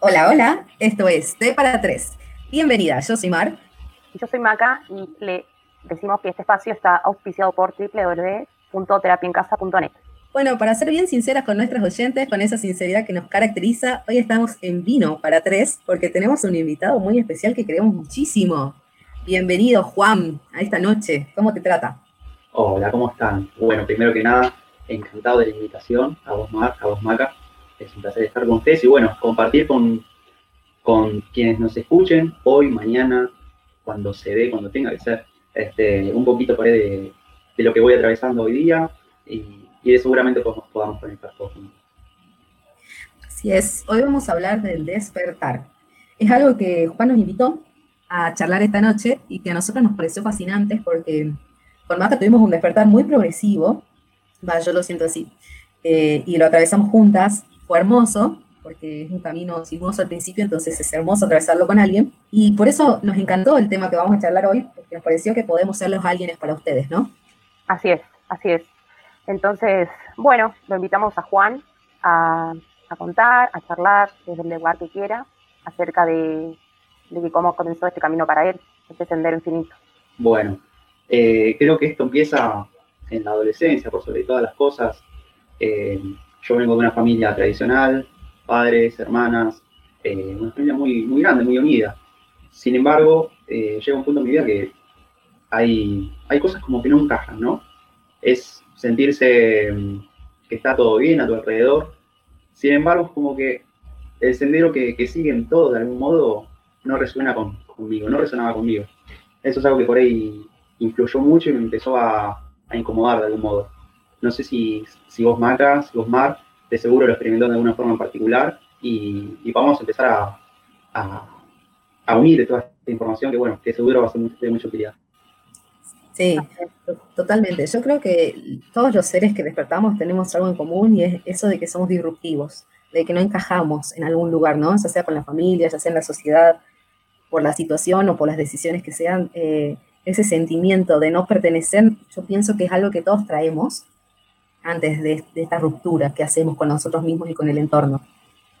Hola, hola, esto es T para Tres. Bienvenida, yo soy Mar. Yo soy Maca y le decimos que este espacio está auspiciado por www.terapiaencasa.net. Bueno, para ser bien sinceras con nuestros oyentes, con esa sinceridad que nos caracteriza, hoy estamos en Vino para Tres porque tenemos un invitado muy especial que queremos muchísimo. Bienvenido, Juan, a esta noche. ¿Cómo te trata? Hola, ¿cómo están? Bueno, primero que nada, encantado de la invitación, a vos, Mar, a vos, Maca es un placer estar con ustedes y bueno, compartir con, con quienes nos escuchen hoy, mañana, cuando se dé, cuando tenga que ser, este, un poquito por ahí de, de, lo que voy atravesando hoy día y, y de seguramente podamos, podamos conectar todos juntos. Así es, hoy vamos a hablar del despertar. Es algo que Juan nos invitó a charlar esta noche y que a nosotros nos pareció fascinante porque con Maca tuvimos un despertar muy progresivo, va, yo lo siento así, eh, y lo atravesamos juntas fue hermoso, porque es un camino sinuoso al principio, entonces es hermoso atravesarlo con alguien. Y por eso nos encantó el tema que vamos a charlar hoy, porque nos pareció que podemos ser los alguienes para ustedes, ¿no? Así es, así es. Entonces, bueno, lo invitamos a Juan a, contar, a charlar desde el lugar que quiera acerca de, de cómo comenzó este camino para él, este sendero infinito. Bueno, eh, creo que esto empieza en la adolescencia, por sobre todas las cosas. Eh, yo vengo de una familia tradicional, padres, hermanas, eh, una familia muy, muy grande, muy unida. Sin embargo, eh, llega un punto en mi vida que hay, hay cosas como que no encajan, ¿no? Es sentirse mm, que está todo bien a tu alrededor. Sin embargo, es como que el sendero que, que siguen todos de algún modo no resuena conmigo, no resonaba conmigo. Eso es algo que por ahí influyó mucho y me empezó a incomodar de algún modo. No sé si, si vos Macas, vos Mar, de seguro lo experimentó de alguna forma en particular y, vamos a empezar a, a, unir toda esta información que, bueno, que seguro va a ser de mucha utilidad. Sí, totalmente. Yo creo que todos los seres que despertamos tenemos algo en común y es eso de que somos disruptivos, de que no encajamos en algún lugar, ¿no? Ya sea con la familia, ya sea en la sociedad, por la situación o por las decisiones que sean. Eh, ese sentimiento de no pertenecer, yo pienso que es algo que todos traemos antes de, esta ruptura que hacemos con nosotros mismos y con el entorno.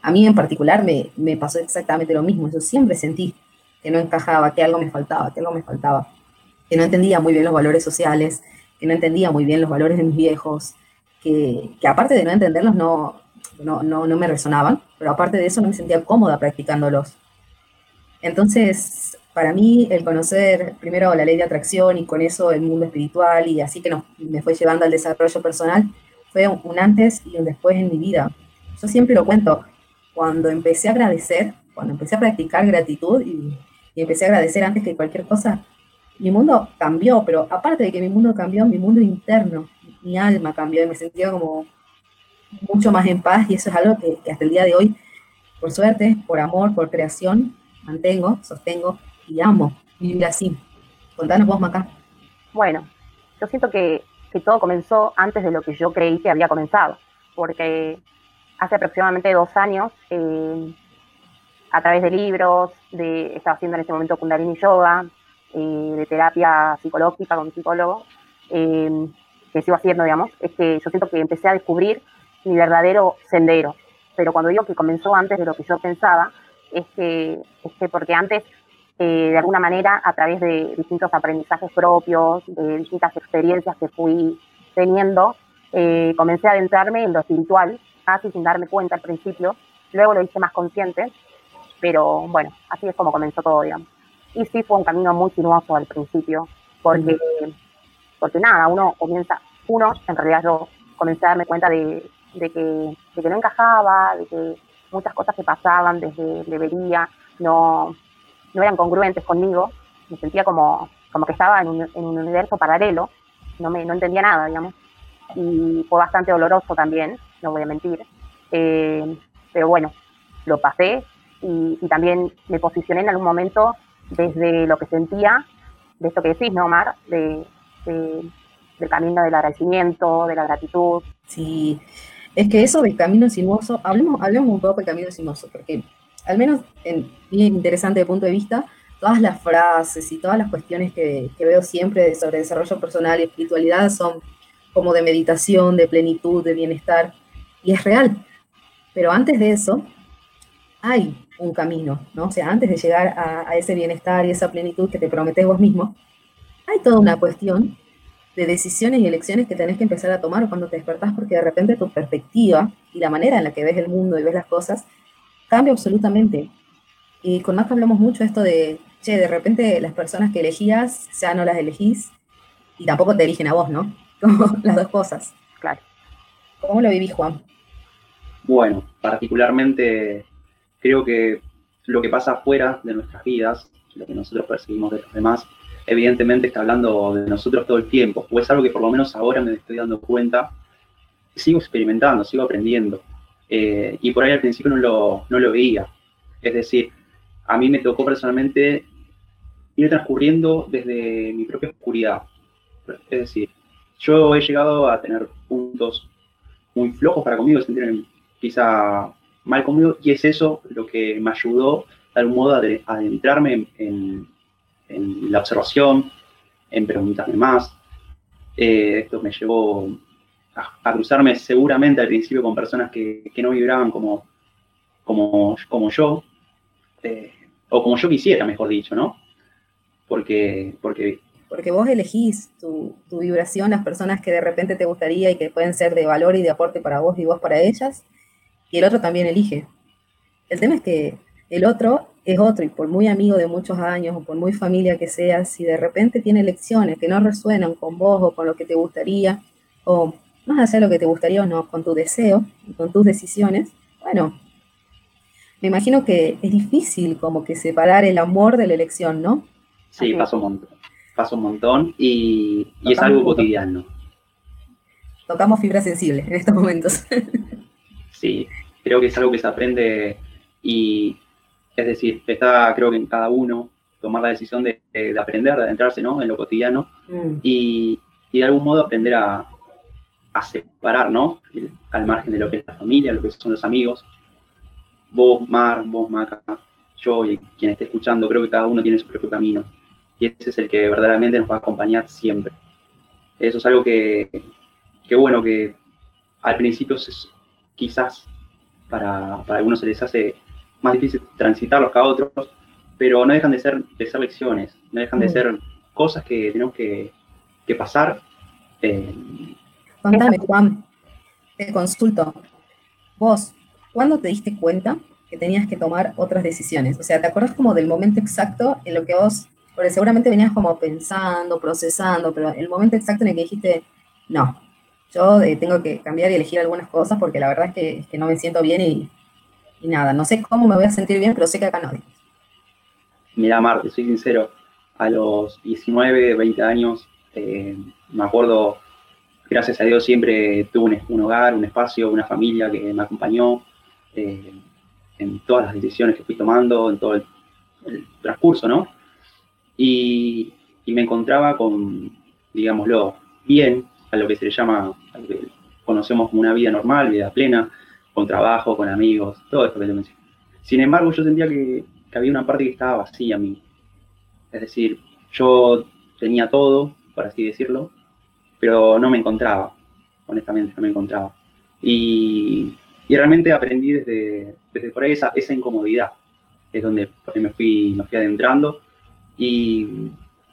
A mí en particular me, pasó exactamente lo mismo. Yo siempre sentí que no encajaba, que algo me faltaba, que algo me faltaba, que no entendía muy bien los valores sociales, que no entendía muy bien los valores de mis viejos, que, que aparte de no entenderlos no, no, no, no, me resonaban, pero aparte de eso no me sentía cómoda practicándolos. Entonces, para mí, el conocer primero la ley de atracción y con eso el mundo espiritual y así que me fue llevando al desarrollo personal, fue un, antes y un después en mi vida. Yo siempre lo cuento, cuando empecé a agradecer, cuando empecé a practicar gratitud y, empecé a agradecer antes que cualquier cosa, mi mundo cambió, pero aparte de que mi mundo cambió, mi mundo interno, mi alma cambió y me sentía como mucho más en paz y eso es algo que, que hasta el día de hoy, por suerte, por amor, por creación, mantengo, sostengo y amo vivir así. Contanos vos, Maca. Bueno, yo siento que, que todo comenzó antes de lo que yo creí que había comenzado, porque hace aproximadamente dos años, eh, a través de libros, de, estaba haciendo en ese momento Kundalini Yoga, eh, de terapia psicológica con un psicólogo, eh, que sigo haciendo, digamos, es que yo siento que empecé a descubrir mi verdadero sendero. Pero cuando digo que comenzó antes de lo que yo pensaba, es que, es que porque antes eh, de alguna manera a través de distintos aprendizajes propios, de distintas experiencias que fui teniendo, eh, comencé a adentrarme en lo espiritual, casi sin darme cuenta al principio, luego lo hice más consciente, pero bueno, así es como comenzó todo, digamos. Y sí fue un camino muy sinuoso al principio, porque, porque nada, uno comienza, uno, en realidad yo comencé a darme cuenta de, de, que, de que no encajaba, de que muchas cosas que pasaban desde debería, no, no eran congruentes conmigo, me sentía como, como que estaba en un, universo paralelo, no, me, no entendía nada, digamos, y fue bastante doloroso también, no voy a mentir, eh, pero bueno, lo pasé y, también me posicioné en algún momento desde lo que sentía, de esto que decís, ¿no, Omar? De, del camino del agradecimiento, de la gratitud. Sí, es que eso del camino sinuoso, hablemos, hablemos un poco del camino sinuoso, porque al menos en bien interesante punto de vista, todas las frases y todas las cuestiones que, veo siempre sobre desarrollo personal y espiritualidad son como de meditación, de plenitud, de bienestar, y es real. Pero antes de eso, hay un camino, ¿no? O sea, antes de llegar a, ese bienestar y esa plenitud que te prometes vos mismo, hay toda una cuestión de decisiones y elecciones que tenés que empezar a tomar cuando te despertás, porque de repente tu perspectiva y la manera en la que ves el mundo y ves las cosas cambia absolutamente. Y con más hablamos mucho esto de, che, de repente las personas que elegías ya no las elegís y tampoco te eligen a vos, ¿no? Como las dos cosas. Claro. ¿Cómo lo vivís, Juan? Bueno, particularmente creo que lo que pasa fuera de nuestras vidas, lo que nosotros percibimos de los demás, evidentemente está hablando de nosotros todo el tiempo, o es algo que por lo menos ahora me estoy dando cuenta, sigo experimentando, sigo aprendiendo, eh, y por ahí al principio no lo, no lo veía. Es decir, a mí me tocó personalmente ir transcurriendo desde mi propia oscuridad. Es decir, yo he llegado a tener puntos muy flojos para conmigo, sentirme quizá mal conmigo, y es eso lo que me ayudó de algún modo a adentrarme en, la observación, en preguntarme más. Eh, esto me llevó a, cruzarme seguramente al principio con personas que, no vibraban como, como, como yo, eh, o como yo quisiera, mejor dicho, ¿no? Porque, porque porque vos elegís tu, tu, vibración, las personas que de repente te gustaría y que pueden ser de valor y de aporte para vos y vos para ellas, y el otro también elige. El tema es que el otro es otro y por muy amigo de muchos años o por muy familia que seas, si de repente tiene elecciones que no resuenan con vos o con lo que te gustaría, o más allá de lo que te gustaría o no, con tu deseo y con tus decisiones, bueno, me imagino que es difícil como que separar el amor de la elección, ¿no? Sí, pasa un montón, pasa un montón y, y es algo cotidiano. Tocamos fibra sensible en estos momentos. Sí, creo que es algo que se aprende y, es decir, está creo que en cada uno tomar la decisión de, aprender, de adentrarse ¿no? en lo cotidiano mm. y, de algún modo aprender a, separar, ¿no? al margen de lo que es la familia, lo que son los amigos. Vos, Mar, vos, Maca, yo y quien esté escuchando, creo que cada uno tiene su propio camino. Y ese es el que verdaderamente nos va a acompañar siempre. Eso es algo que, que bueno, que al principio se, quizás para, algunos se les hace más difícil transitarlos que a otros, pero no dejan de ser, de ser lecciones, no dejan de mm. ser cosas que tenemos que, pasar. Eh, Contame, Juan, te consulto. Vos, ¿cuándo te diste cuenta que tenías que tomar otras decisiones? O sea, ¿te acuerdas como del momento exacto en lo que vos, porque seguramente venías como pensando, procesando, pero el momento exacto en el que dijiste, no, yo eh, tengo que cambiar y elegir algunas cosas porque la verdad es que, no me siento bien y, nada, no sé cómo me voy a sentir bien, pero sé que acá no. Mira, Marte, soy sincero, a los 19, 20 años, eh, me acuerdo, gracias a Dios siempre tuve un, hogar, un espacio, una familia que me acompañó eh, en todas las decisiones que fui tomando, en todo el, transcurso, ¿no? Y, me encontraba con, digámoslo, bien, a lo que se le llama, a lo que conocemos como una vida normal, vida plena, con trabajo, con amigos, todo esto que te mencioné. Sin embargo, yo sentía que, había una parte que estaba vacía a mí. Es decir, yo tenía todo, por así decirlo, pero no me encontraba, honestamente, no me encontraba. Y, realmente aprendí desde, desde por ahí esa, esa incomodidad, es donde me fui, me fui adentrando y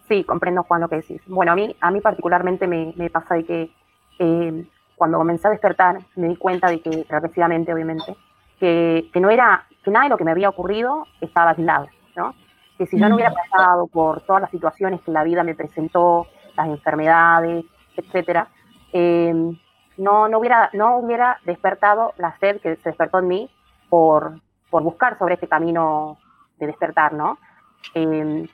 Sí, comprendo, Juan, lo que decís. Bueno, a mí, a mí particularmente me, pasa de que eh, cuando comencé a despertar me di cuenta de que, progresivamente, obviamente, que, no era, que nada de lo que me había ocurrido estaba aislado, ¿no? Que si yo no hubiera pasado por todas las situaciones que la vida me presentó, las enfermedades, etcétera, em, no, no, hubiera, no hubiera despertado la sed que se despertó en mí por, por buscar sobre este camino de despertar, ¿no? Em,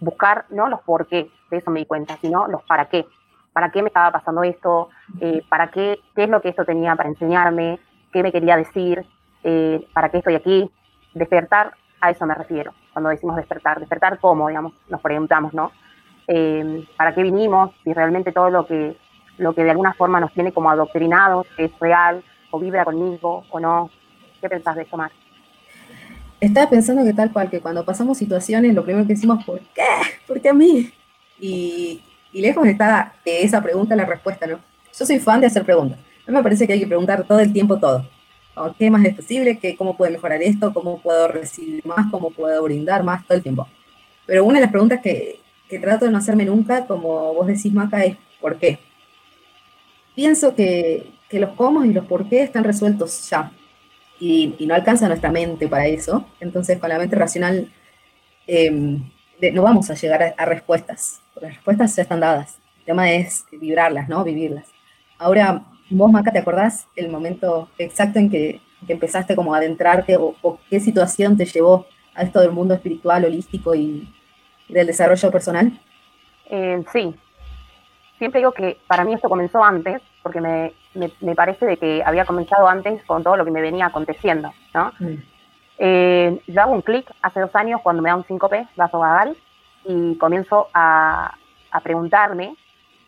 buscar no los por qué, de eso me di cuenta, sino los para qué. ¿Para qué me estaba pasando esto? Eh, ¿Para qué? ¿Qué es lo que esto tenía para enseñarme? ¿Qué me quería decir? Eh, ¿Para qué estoy aquí? Despertar, a eso me refiero, cuando decimos despertar. Despertar cómo, digamos, nos preguntamos, ¿no? Eh, ¿Para qué vinimos? Si realmente todo lo que, lo que de alguna forma nos tiene como adoctrinados es real, o vibra conmigo, o no. ¿Qué pensás de eso, Mar? Estaba pensando que tal cual, que cuando pasamos situaciones, lo primero que decimos, ¿por qué? ¿Por qué a mí? Y, y lejos está de esa pregunta la respuesta, ¿no? Yo soy fan de hacer preguntas. A mí me parece que hay que preguntar todo el tiempo todo. ¿Qué más es posible? ¿Qué, ¿Cómo puedo mejorar esto? ¿Cómo puedo recibir más? ¿Cómo puedo brindar más? Todo el tiempo. Pero una de las preguntas que, que trato de no hacerme nunca, como vos decís, Maca, es ¿por qué? Pienso que, que los cómo y los por qué están resueltos ya. Y, no alcanza nuestra mente para eso. Entonces, con la mente racional eh, no vamos a llegar a, respuestas. Las respuestas ya están dadas. El tema es vibrarlas, ¿no? Vivirlas. Ahora, vos, Maca, ¿te acordás el momento exacto en que, empezaste como a adentrarte o, qué situación te llevó a esto del mundo espiritual, holístico y, del desarrollo personal? Eh, sí. Siempre digo que para mí esto comenzó antes, porque me, me, parece de que había comenzado antes con todo lo que me venía aconteciendo, ¿no? Mm. Eh, yo hago un clic hace dos años cuando me da un 5P, vagal y comienzo a, preguntarme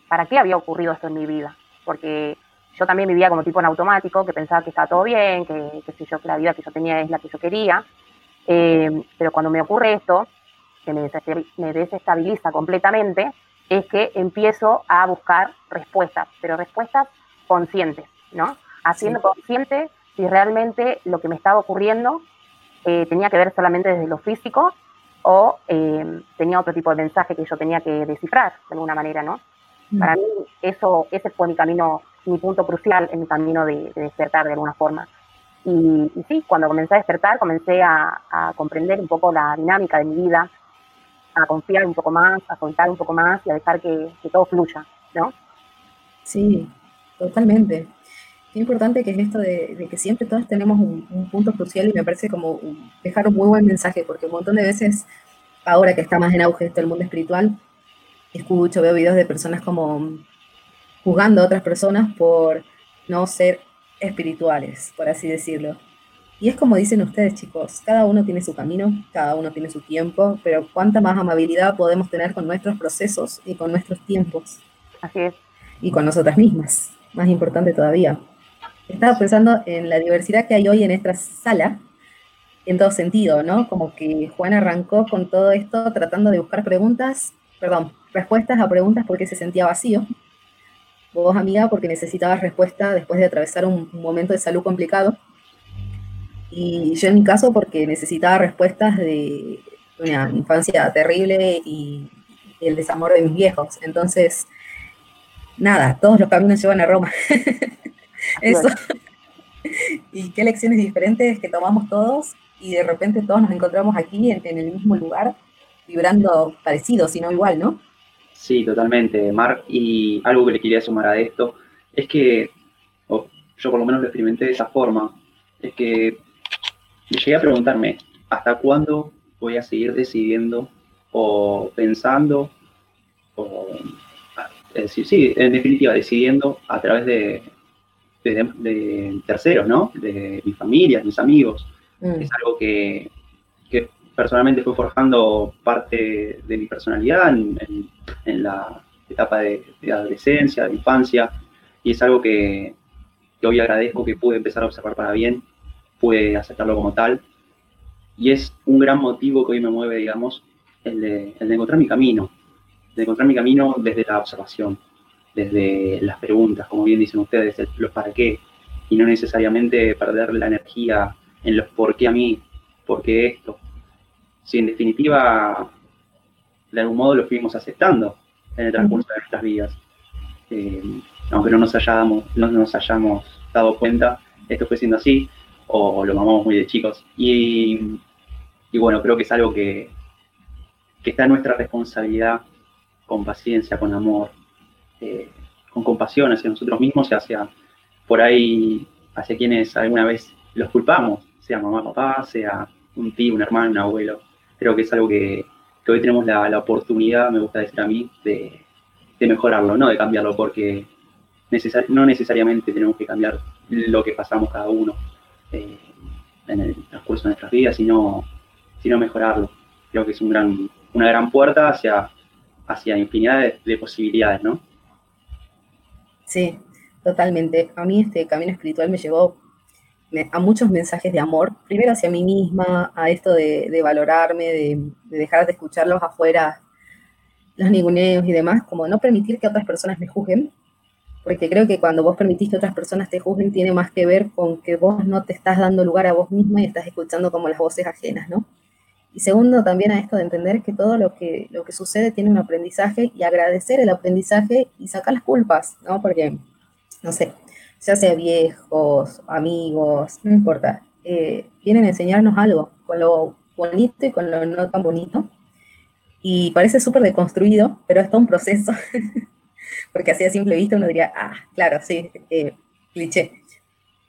para qué había ocurrido esto en mi vida. Porque yo también vivía como tipo en automático, que pensaba que estaba todo bien, que, que, yo, la vida que yo tenía es la que yo quería. Eh, pero cuando me ocurre esto, que me, desestabiliza completamente, es que empiezo a buscar respuestas, pero respuestas conscientes, ¿no? Haciendo consciente si realmente lo que me estaba ocurriendo eh, tenía que ver solamente desde lo físico o eh, tenía otro tipo de mensaje que yo tenía que descifrar de alguna manera, ¿no? Mm. Para mí eso, ese fue mi camino, mi punto crucial en mi camino de, despertar de alguna forma. Y, sí, cuando comencé a despertar, comencé a, comprender un poco la dinámica de mi vida, a confiar un poco más, a soltar un poco más y a dejar que, que todo fluya, ¿no? Sí, totalmente qué importante que es esto de, que siempre todos tenemos un, punto crucial y me parece como dejar un muy buen mensaje, porque un montón de veces, ahora que está más en auge esto el mundo espiritual, escucho, veo videos de personas como juzgando a otras personas por no ser espirituales, por así decirlo. Y es como dicen ustedes, chicos, cada uno tiene su camino, cada uno tiene su tiempo, pero cuánta más amabilidad podemos tener con nuestros procesos y con nuestros tiempos. Así es. Y con nosotras mismas, más importante todavía. Estaba pensando en la diversidad que hay hoy en esta sala, en todo sentido, ¿no? Como que Juan arrancó con todo esto tratando de buscar preguntas, perdón, respuestas a preguntas porque se sentía vacío. Vos, amiga, porque necesitabas respuesta después de atravesar un, momento de salud complicado. Y yo en mi caso porque necesitaba respuestas de una infancia terrible y el desamor de mis viejos. Entonces, nada, todos los caminos llevan a Roma. Eso. y qué lecciones diferentes que tomamos todos y de repente todos nos encontramos aquí en, el mismo lugar, vibrando parecido, si no igual, ¿no? Sí, totalmente, Mark. Y algo que le quería sumar a esto es que, yo por lo menos lo experimenté de esa forma, es que llegué a preguntarme, ¿hasta cuándo voy a seguir decidiendo o pensando o decir, sí, en definitiva, decidiendo a través de, de, terceros, ¿no? De mi familia, mis amigos. Mm. Es algo que, personalmente fue forjando parte de mi personalidad en, la etapa de, adolescencia, de infancia, y es algo que, hoy agradezco que pude empezar a observar para bien, pude aceptarlo como tal, y es un gran motivo que hoy me mueve, digamos, el de, el de encontrar mi camino, de encontrar mi camino desde la observación desde las preguntas, como bien dicen ustedes, los para qué, y no necesariamente perder la energía en los por qué a mí, por qué esto. Si en definitiva, de algún modo lo fuimos aceptando en el transcurso de nuestras vidas. Eh, aunque no nos, hayamos, no nos hayamos dado cuenta, esto fue siendo así, o lo mamamos muy de chicos. Y, bueno, creo que es algo que, que está en nuestra responsabilidad, con paciencia, con amor, eh, con compasión hacia nosotros mismos y hacia, por ahí, hacia quienes alguna vez los culpamos, sea mamá, papá, sea un tío, un hermano, un abuelo. Creo que es algo que, hoy tenemos la, oportunidad, me gusta decir a mí, de, mejorarlo, no de cambiarlo, porque no necesariamente tenemos que cambiar lo que pasamos cada uno eh, en el transcurso de nuestras vidas, sino, sino mejorarlo. Creo que es un gran, una gran puerta hacia, hacia infinidad de posibilidades, ¿no? Sí, totalmente. A mí este camino espiritual me llevó a muchos mensajes de amor, primero hacia mí misma, a esto de, valorarme, de, dejar de escucharlos afuera, los ninguneos y demás, como no permitir que otras personas me juzguen, porque creo que cuando vos permitís que otras personas te juzguen tiene más que ver con que vos no te estás dando lugar a vos misma y estás escuchando como las voces ajenas, ¿no? Y segundo, también a esto de entender que todo lo que, lo que sucede tiene un aprendizaje y agradecer el aprendizaje y sacar las culpas, ¿no? Porque, no sé, ya sea viejos, amigos, no importa, eh, vienen a enseñarnos algo, con lo bonito y con lo no tan bonito. Y parece súper deconstruido, pero es todo un proceso. porque así a simple vista uno diría, ah, claro, sí, eh, cliché,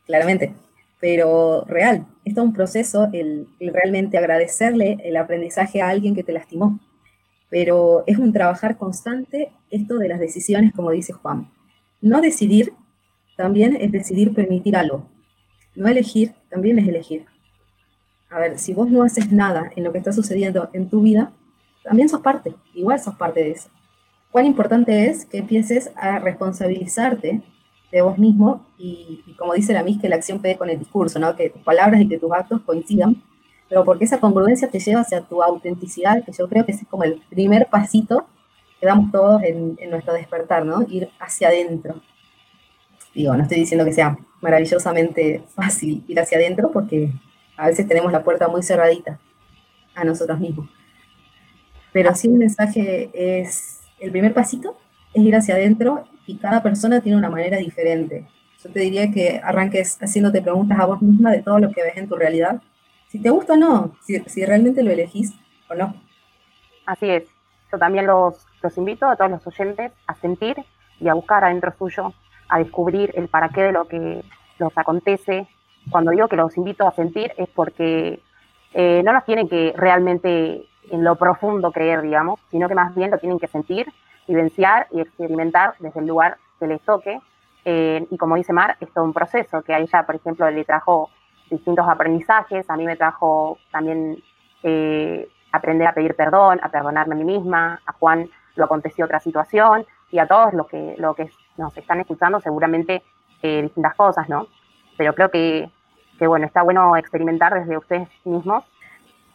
claramente, pero real, es todo un proceso el, realmente agradecerle el aprendizaje a alguien que te lastimó, pero es un trabajar constante esto de las decisiones, como dice Juan. No decidir también es decidir permitir algo. No elegir también es elegir. A ver, si vos no haces nada en lo que está sucediendo en tu vida, también sos parte, igual sos parte de eso cuán importante es que empieces a responsabilizarte de vos mismo y, como dice la MIS, que la acción pegue con el discurso, ¿no? que tus palabras y que tus actos coincidan, pero porque esa congruencia te lleva hacia tu autenticidad, que yo creo que es como el primer pasito que damos todos en, en nuestro despertar, ¿no? Ir hacia adentro. Digo, no estoy diciendo que sea maravillosamente fácil ir hacia adentro, porque a veces tenemos la puerta muy cerradita a nosotros mismos. Pero sí el mensaje es el primer pasito es ir hacia adentro y cada persona tiene una manera diferente. Yo te diría que arranques haciéndote preguntas a vos misma de todo lo que ves en tu realidad. Si te gusta o no, si, realmente lo elegís o no. Así es. Yo también los, los invito a todos los oyentes a sentir y a buscar adentro suyo, a descubrir el para qué de lo que los acontece. Cuando digo que los invito a sentir es porque eh, no nos tienen que realmente en lo profundo creer, digamos, sino que más bien lo tienen que sentir, vivenciar y experimentar desde el lugar que les toque. Eh, y como dice Mar, es todo un proceso que a ella, por ejemplo, le trajo distintos aprendizajes, a mí me trajo también eh, aprender a pedir perdón, a perdonarme a mí misma, a Juan lo aconteció otra situación y a todos los que, lo que nos están escuchando seguramente eh, distintas cosas, ¿no? Pero creo que, que, bueno, está bueno experimentar desde ustedes mismos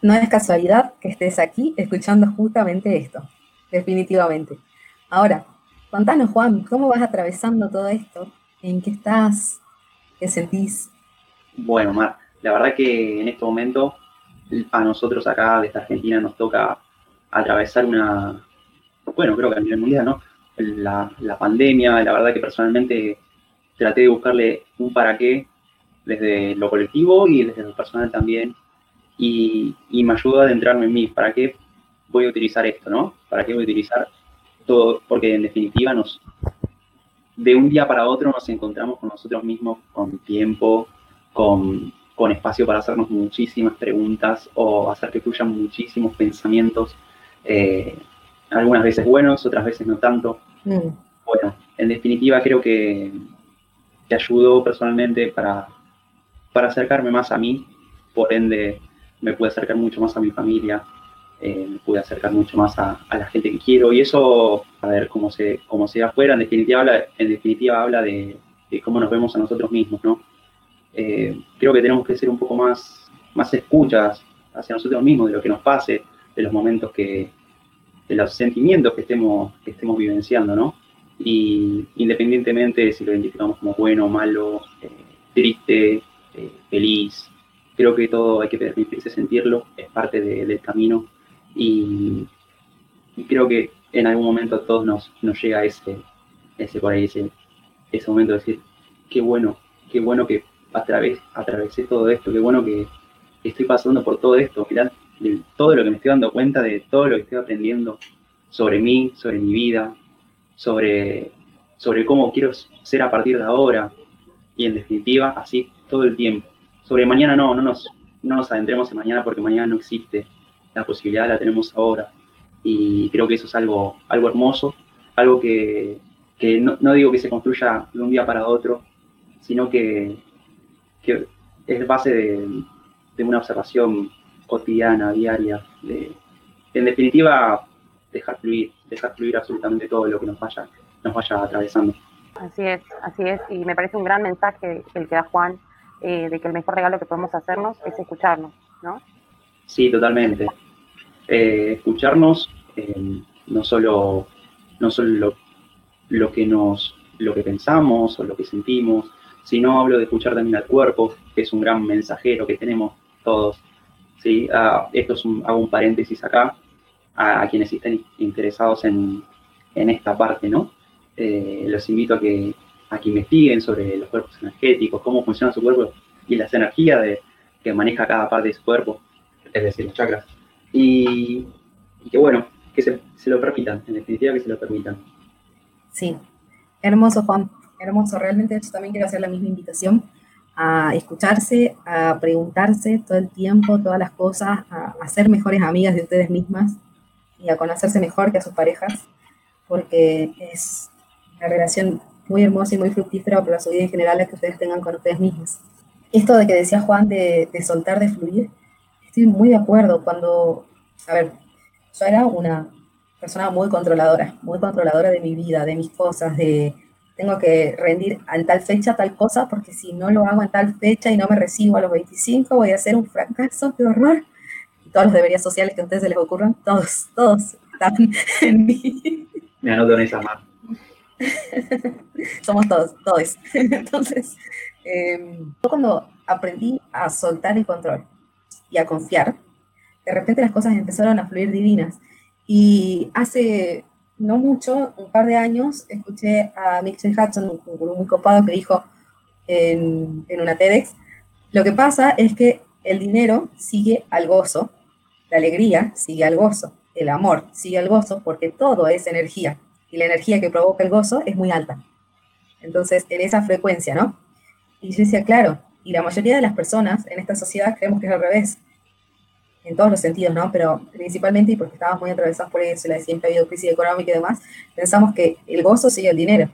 no es casualidad que estés aquí escuchando justamente esto, definitivamente. Ahora, contanos, Juan, ¿cómo vas atravesando todo esto? ¿En qué estás? ¿Qué sentís? Bueno, Mar, la verdad que en este momento a nosotros acá de esta Argentina nos toca atravesar una, bueno, creo que a nivel mundial, ¿no? La pandemia, la verdad que personalmente traté de buscarle un para qué desde lo colectivo y desde lo personal también y, me ayudó a adentrarme en mí. ¿Para qué voy a utilizar esto, no? ¿Para qué voy a utilizar todo? Porque en definitiva nos, de un día para otro nos encontramos con nosotros mismos, con tiempo, con, con espacio para hacernos muchísimas preguntas o hacer que fluyan muchísimos pensamientos, eh, algunas veces buenos, otras veces no tanto. Mm. Bueno, en definitiva creo que te ayudó personalmente para, para acercarme más a mí, por ende me pude acercar mucho más a mi familia, eh, me pude acercar mucho más a, la gente que quiero y eso, a ver cómo se, cómo se afuera, en definitiva habla, en definitiva habla de, cómo nos vemos a nosotros mismos, ¿no? Eh, creo que tenemos que ser un poco más, más escuchas hacia nosotros mismos, de lo que nos pase, de los momentos que, de los sentimientos que estemos, que estemos vivenciando, ¿no? Y independientemente de si lo identificamos como bueno, malo, eh, triste, feliz, creo que todo hay que sentirlo, es parte del camino y, creo que en algún momento a todos nos, llega ese, ese por ahí, ese, ese momento de decir, qué bueno, qué bueno que a través, atravesé todo esto, qué bueno que estoy pasando por todo esto, mirá todo lo que me estoy dando cuenta, de todo lo que estoy aprendiendo sobre mí, sobre mi vida, sobre, sobre cómo quiero ser a partir de ahora y en definitiva así todo el tiempo sobre mañana no, no nos, no nos adentremos en mañana porque mañana no existe. La posibilidad la tenemos ahora. Y creo que eso es algo, algo hermoso, algo que, no, digo que se construya de un día para otro, sino que, es base de, una observación cotidiana, diaria, de, en definitiva, dejar fluir, dejar fluir absolutamente todo lo que nos vaya, nos vaya atravesando. Así es, así es, y me parece un gran mensaje el que da Juan, eh, de que el mejor regalo que podemos hacernos es escucharnos, ¿no? Sí, totalmente. Eh, escucharnos, eh, no solo, no solo lo, que nos, lo que pensamos o lo que sentimos, sino hablo de escuchar también al cuerpo, que es un gran mensajero que tenemos todos. ¿sí? Ah, esto es un, hago un paréntesis acá, a, quienes estén interesados en, en esta parte, ¿no? Los invito a que, a que investiguen sobre los cuerpos energéticos, cómo funciona su cuerpo y las energías de, que maneja cada parte de su cuerpo, es decir, los chakras. Y, que bueno, que se, lo permitan, en definitiva que se lo permitan. Sí, hermoso Juan, hermoso, realmente yo también quiero hacer la misma invitación a escucharse, a preguntarse todo el tiempo, todas las cosas, a, a ser mejores amigas de ustedes mismas y a conocerse mejor que a sus parejas, porque es una relación muy hermosa y muy fructífera para su vida en general la que ustedes tengan con ustedes mismas. Esto de que decía Juan de, de soltar, de fluir, estoy muy de acuerdo. Cuando, a ver, yo era una persona muy controladora, muy controladora de mi vida, de mis cosas, de tengo que rendir en tal fecha tal cosa, porque si no lo hago en tal fecha y no me recibo a los 25, voy a hacer un fracaso, qué horror. Y todos los deberes sociales que a ustedes se les ocurran, todos, todos están en mí. Me anoto en esa mano. Somos todos, todos. Entonces, eh, yo cuando aprendí a soltar el control y a confiar, de repente las cosas empezaron a fluir divinas. Y hace no mucho, un par de años, escuché a Mitchell Hudson, un gurú muy copado, que dijo en, en una TEDx, lo que pasa es que el dinero sigue al gozo, la alegría sigue al gozo, el amor sigue al gozo, porque todo es energía y la energía que provoca el gozo es muy alta. Entonces, en esa frecuencia, ¿no? Y yo decía, claro, y la mayoría de las personas en esta sociedad creemos que es al revés, en todos los sentidos, ¿no? Pero principalmente, y porque estamos muy atravesados por eso, la de siempre ha habido crisis económica y demás, pensamos que el gozo sigue el dinero.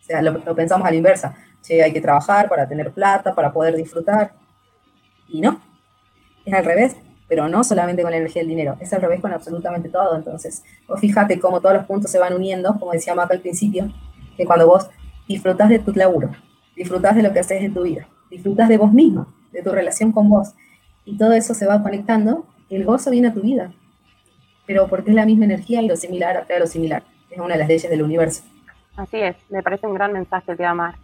O sea, lo, lo pensamos a la inversa. Che, hay que trabajar para tener plata, para poder disfrutar. Y no, es al revés pero no solamente con la energía del dinero, es al revés con absolutamente todo. Entonces, vos fíjate cómo todos los puntos se van uniendo, como decía Maca al principio, que cuando vos disfrutás de tu laburo, disfrutás de lo que haces en tu vida, disfrutás de vos mismo, de tu relación con vos, y todo eso se va conectando, el gozo viene a tu vida. Pero porque es la misma energía y lo similar atrae lo similar. Es una de las leyes del universo. Así es, me parece un gran mensaje el que Mar.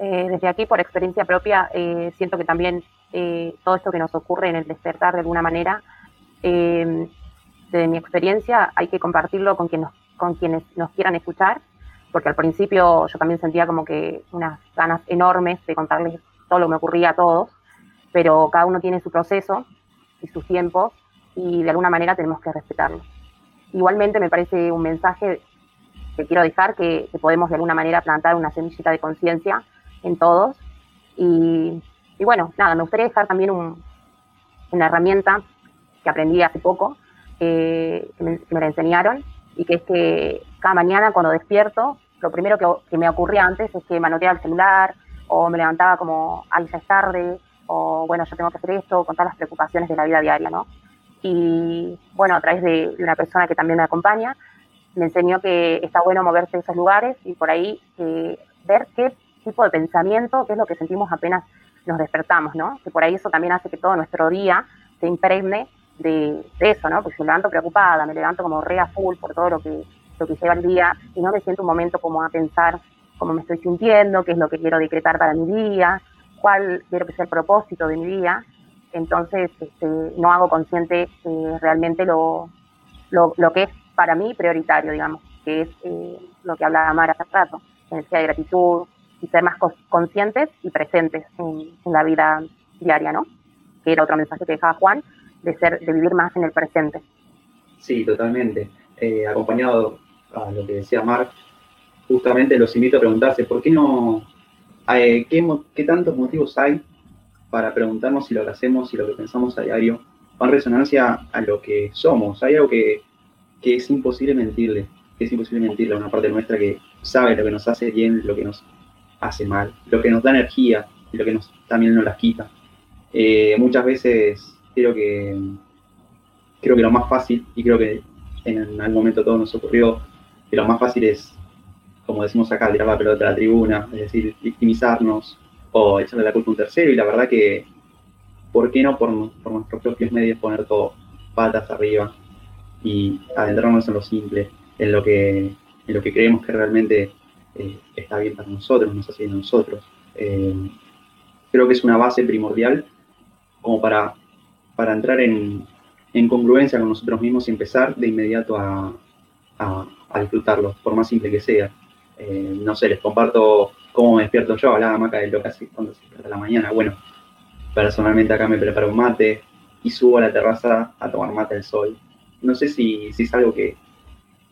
Eh, desde aquí, por experiencia propia, eh, siento que también eh, todo esto que nos ocurre en el despertar de alguna manera, eh, de mi experiencia, hay que compartirlo con, quien con quienes nos quieran escuchar, porque al principio yo también sentía como que unas ganas enormes de contarles todo lo que me ocurría a todos, pero cada uno tiene su proceso y sus tiempos y de alguna manera tenemos que respetarlo. Igualmente me parece un mensaje que quiero dejar, que, que podemos de alguna manera plantar una semillita de conciencia en todos y y bueno, nada, me gustaría dejar también una herramienta que aprendí hace poco, eh, que, me, la enseñaron, y que es que cada mañana cuando despierto, lo primero que, me ocurría antes es que manoteaba el celular, o me levantaba como, ay, ya es tarde, o bueno, yo tengo que hacer esto, con todas las preocupaciones de la vida diaria, ¿no? Y bueno, a través de, una persona que también me acompaña, me enseñó que está bueno moverse en esos lugares y por ahí eh, ver qué tipo de pensamiento, qué es lo que sentimos apenas nos despertamos, ¿no? Que por ahí eso también hace que todo nuestro día se impregne de, eso, ¿no? Porque si me levanto preocupada, me levanto como re a full por todo lo que, lo que lleva el día y no me siento un momento como a pensar cómo me estoy sintiendo, qué es lo que quiero decretar para mi día, cuál quiero que sea el propósito de mi día. Entonces, este, no hago consciente eh, realmente lo, lo, lo, que es para mí prioritario, digamos, que es eh, lo que hablaba Mara hace rato, energía de gratitud, y ser más conscientes y presentes en, la vida diaria, ¿no? Que era otro mensaje que dejaba Juan, de, ser, de vivir más en el presente. Sí, totalmente. Eh, acompañado a lo que decía Mark, justamente los invito a preguntarse, ¿por qué no, eh, qué, tantos motivos hay para preguntarnos si lo que hacemos y lo que pensamos a diario va en resonancia a lo que somos? Hay algo que, que es imposible mentirle, es imposible mentirle a una parte nuestra que sabe lo que nos hace bien, lo que nos hace mal, lo que nos da energía y lo que nos, también nos las quita. Eh, muchas veces creo que, creo que lo más fácil, y creo que en algún momento todo nos ocurrió, que lo más fácil es, como decimos acá, tirar la pelota a la tribuna, es decir, victimizarnos o echarle la culpa a un tercero, y la verdad que, ¿por qué no por, nuestros propios medios poner todo patas arriba y adentrarnos en lo simple, en lo que, en lo que creemos que realmente eh, está bien para nosotros, nos hace a nosotros. Eh, creo que es una base primordial como para, para entrar en, en congruencia con nosotros mismos y empezar de inmediato a, a, disfrutarlo, por más simple que sea. Eh, no sé, les comparto cómo me despierto yo, hablaba Maca de lo que hace cuando se despierta la mañana. Bueno, personalmente acá me preparo un mate y subo a la terraza a tomar mate al sol. No sé si, si es algo que,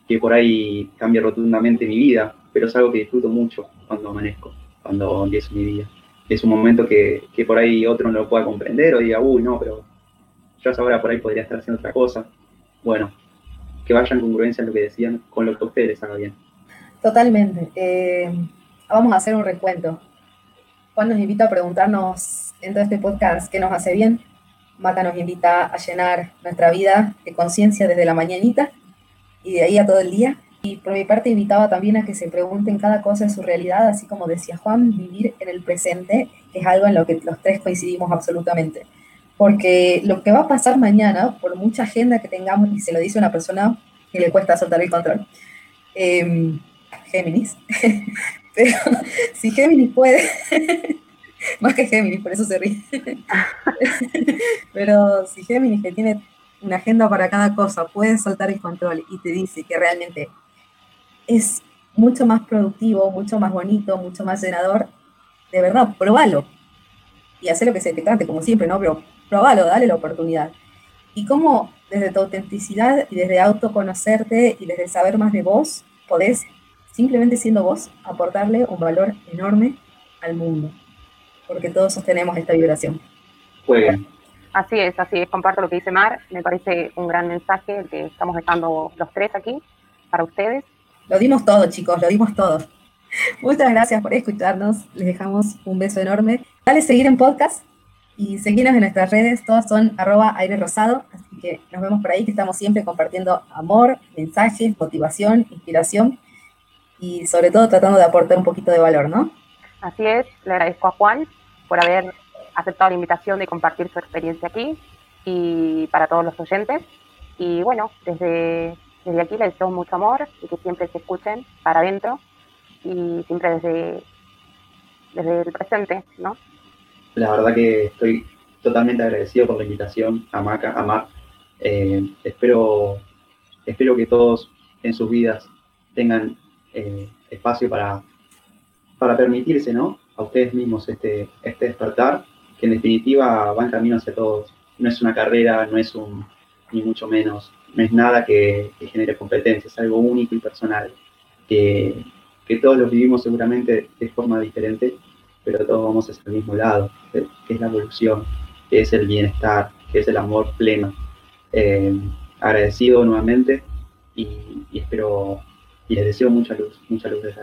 que por ahí cambia rotundamente mi vida, pero es algo que disfruto mucho cuando amanezco, cuando empiezo mi día. Es un momento que, que por ahí otro no lo pueda comprender o diga, uy, no, pero yo ahora por ahí podría estar haciendo otra cosa. Bueno, que vaya en congruencia en lo que decían con lo que a ustedes haga bien. Totalmente. Eh, vamos a hacer un recuento. Juan nos invita a preguntarnos en todo este podcast qué nos hace bien. Maca nos invita a llenar nuestra vida de conciencia desde la mañanita y de ahí a todo el día. Y por mi parte invitaba también a que se pregunten cada cosa en su realidad, así como decía Juan, vivir en el presente es algo en lo que los tres coincidimos absolutamente. Porque lo que va a pasar mañana, por mucha agenda que tengamos, y se lo dice una persona que le cuesta soltar el control, em, Géminis, pero si Géminis puede, más que Géminis, por eso se ríe, pero si Géminis que tiene una agenda para cada cosa puede soltar el control y te dice que realmente es mucho más productivo, mucho más bonito, mucho más llenador, de verdad, probalo. Y hacer lo que se te cante, como siempre, ¿no? Pero probalo, dale la oportunidad. Y cómo desde tu autenticidad y desde autoconocerte y desde saber más de vos, podés, simplemente siendo vos, aportarle un valor enorme al mundo. Porque todos sostenemos esta vibración. Así es, así es, comparto lo que dice Mar, me parece un gran mensaje el que estamos dejando los tres aquí para ustedes. Lo dimos todo, chicos, lo dimos todo. Muchas gracias por escucharnos, les dejamos un beso enorme. Dale seguir en podcast y seguirnos en nuestras redes, todas son arroba aire rosado, así que nos vemos por ahí, que estamos siempre compartiendo amor, mensajes, motivación, inspiración y sobre todo tratando de aportar un poquito de valor, ¿no? Así es, le agradezco a Juan por haber aceptado la invitación de compartir su experiencia aquí y para todos los oyentes. Y bueno, desde, desde aquí les deseo mucho amor y que siempre se escuchen para adentro y siempre desde, desde el presente, ¿no? La verdad que estoy totalmente agradecido por la invitación a Maca, a Mar. Eh, espero, espero que todos en sus vidas tengan eh, espacio para, para permitirse, ¿no? A ustedes mismos este, este despertar, que en definitiva va en camino hacia todos. No es una carrera, no es un, ni mucho menos, no es nada que, genere competencia, es algo único y personal, que, todos lo vivimos seguramente de forma diferente, pero todos vamos hacia el mismo lado, que es la evolución, que es el bienestar, que es el amor pleno. Eh, agradecido nuevamente y, espero y les deseo mucha luz, mucha luz de esa